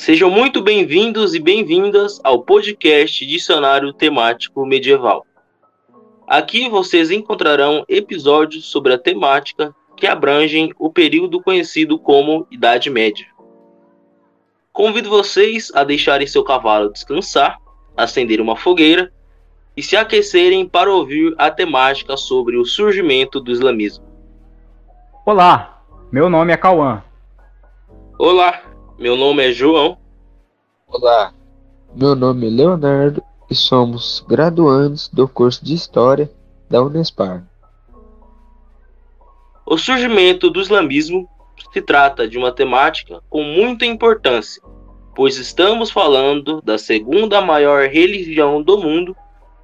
Sejam muito bem-vindos e bem-vindas ao podcast Dicionário Temático Medieval. Aqui vocês encontrarão episódios sobre a temática que abrangem o período conhecido como Idade Média. Convido vocês a deixarem seu cavalo descansar, acender uma fogueira e se aquecerem para ouvir a temática sobre o surgimento do islamismo. Olá, meu nome é Cauã. Olá, meu nome é João. Olá, meu nome é Leonardo e somos graduandos do curso de História da Unespar. O surgimento do islamismo se trata de uma temática com muita importância, pois estamos falando da segunda maior religião do mundo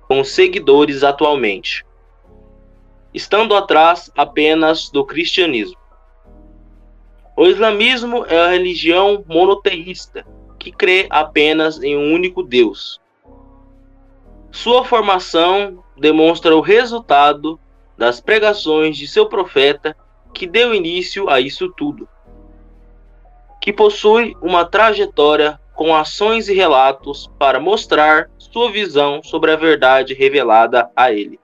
com seguidores atualmente, estando atrás apenas do cristianismo. O islamismo é a religião monoteísta que crê apenas em um único Deus. Sua formação demonstra o resultado das pregações de seu profeta que deu início a isso tudo, que possui uma trajetória com ações e relatos para mostrar sua visão sobre a verdade revelada a ele.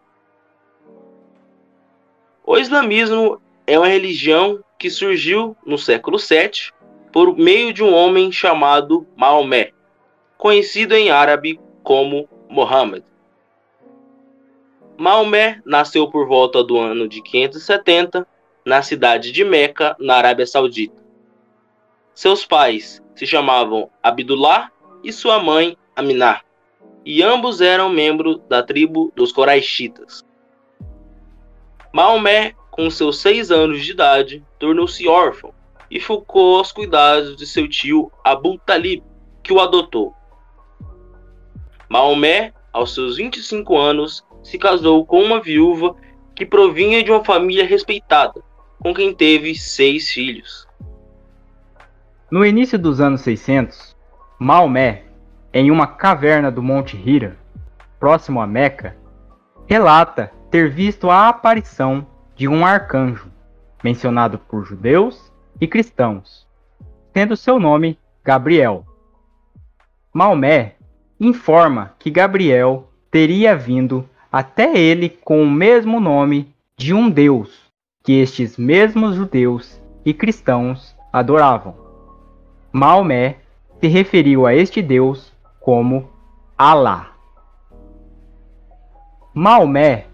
O islamismo é uma religião que surgiu no século VII por meio de um homem chamado Maomé, conhecido em árabe como Muhammad. Maomé nasceu por volta do ano de 570 na cidade de Meca, na Arábia Saudita. Seus pais se chamavam Abdullah e sua mãe Aminah, e ambos eram membros da tribo dos Coraxitas. Maomé, com seus seis anos de idade, tornou-se órfão e ficou aos cuidados de seu tio Abu Talib, que o adotou. Maomé, aos seus 25 anos, se casou com uma viúva que provinha de uma família respeitada, com quem teve seis filhos. No início dos anos 600, Maomé, em uma caverna do Monte Hira, próximo a Meca, relata ter visto a aparição de um arcanjo, mencionado por judeus e cristãos, tendo seu nome Gabriel. Maomé informa que Gabriel teria vindo até ele com o mesmo nome de um deus que estes mesmos judeus e cristãos adoravam. Maomé se referiu a este deus como Alá. Maomé,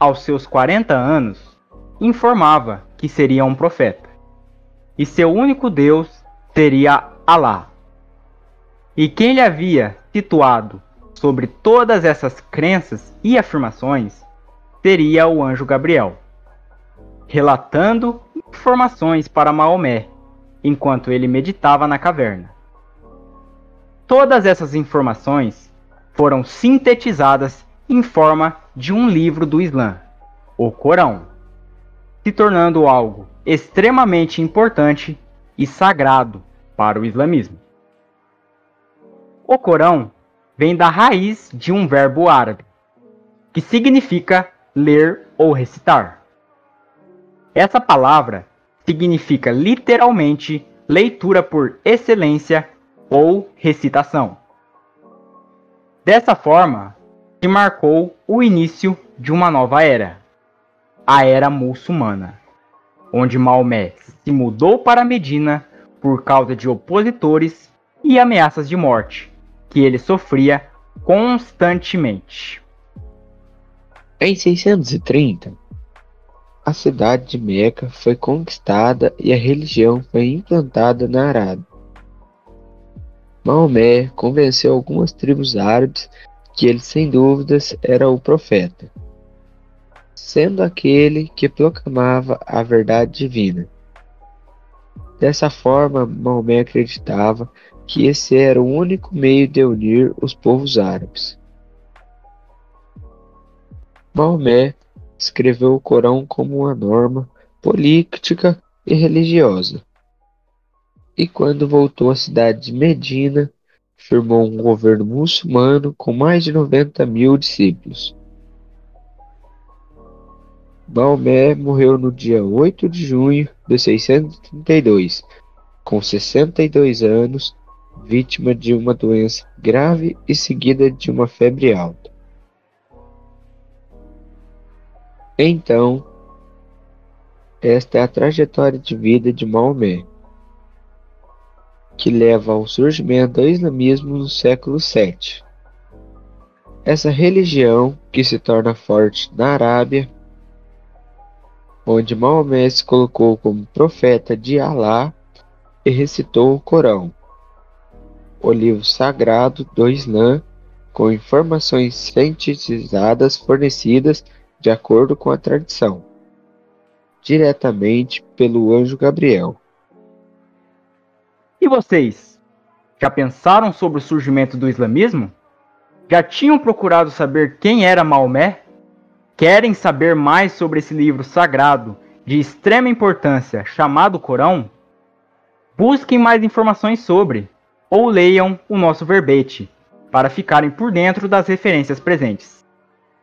aos seus 40 anos, informava que seria um profeta, e seu único Deus seria Alá. E quem lhe havia situado sobre todas essas crenças e afirmações seria o anjo Gabriel relatando informações para Maomé enquanto ele meditava na caverna. Todas essas informações foram sintetizadas em forma de um livro do Islã, o Corão, se tornando algo extremamente importante e sagrado para o islamismo. O Corão vem da raiz de um verbo árabe, que significa ler ou recitar. Essa palavra significa literalmente leitura por excelência ou recitação. Dessa forma, se marcou o início de uma nova era, a era muçulmana, onde Maomé se mudou para Medina por causa de opositores e ameaças de morte que ele sofria constantemente. Em 630, a cidade de Meca foi conquistada e a religião foi implantada na Arábia. Maomé convenceu algumas tribos árabes que ele sem dúvidas era o profeta, sendo aquele que proclamava a verdade divina. Dessa forma, Maomé acreditava que esse era o único meio de unir os povos árabes. Maomé escreveu o Corão como uma norma política e religiosa. E quando voltou à cidade de Medina, firmou um governo muçulmano com mais de 90 mil discípulos. Maomé morreu no dia 8 de junho de 632, com 62 anos, vítima de uma doença grave e seguida de uma febre alta. Então, esta é a trajetória de vida de Maomé, que leva ao surgimento do islamismo no século VII. Essa religião, que se torna forte na Arábia, onde Maomé se colocou como profeta de Alá e recitou o Corão, o livro sagrado do Islã, com informações sintetizadas fornecidas de acordo com a tradição, diretamente pelo anjo Gabriel. E vocês? Já pensaram sobre o surgimento do islamismo? Já tinham procurado saber quem era Maomé? Querem saber mais sobre esse livro sagrado de extrema importância chamado Corão? Busquem mais informações sobre ou leiam o nosso verbete para ficarem por dentro das referências presentes.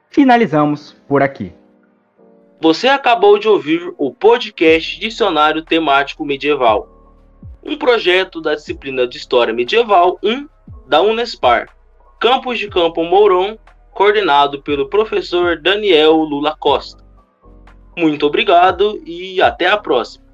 Finalizamos por aqui. Você acabou de ouvir o podcast Dicionário Temático Medieval, um projeto da disciplina de História Medieval 1 da Unespar, Campos de Campo Mourão, coordenado pelo professor Daniel Lula Costa. Muito obrigado e até a próxima.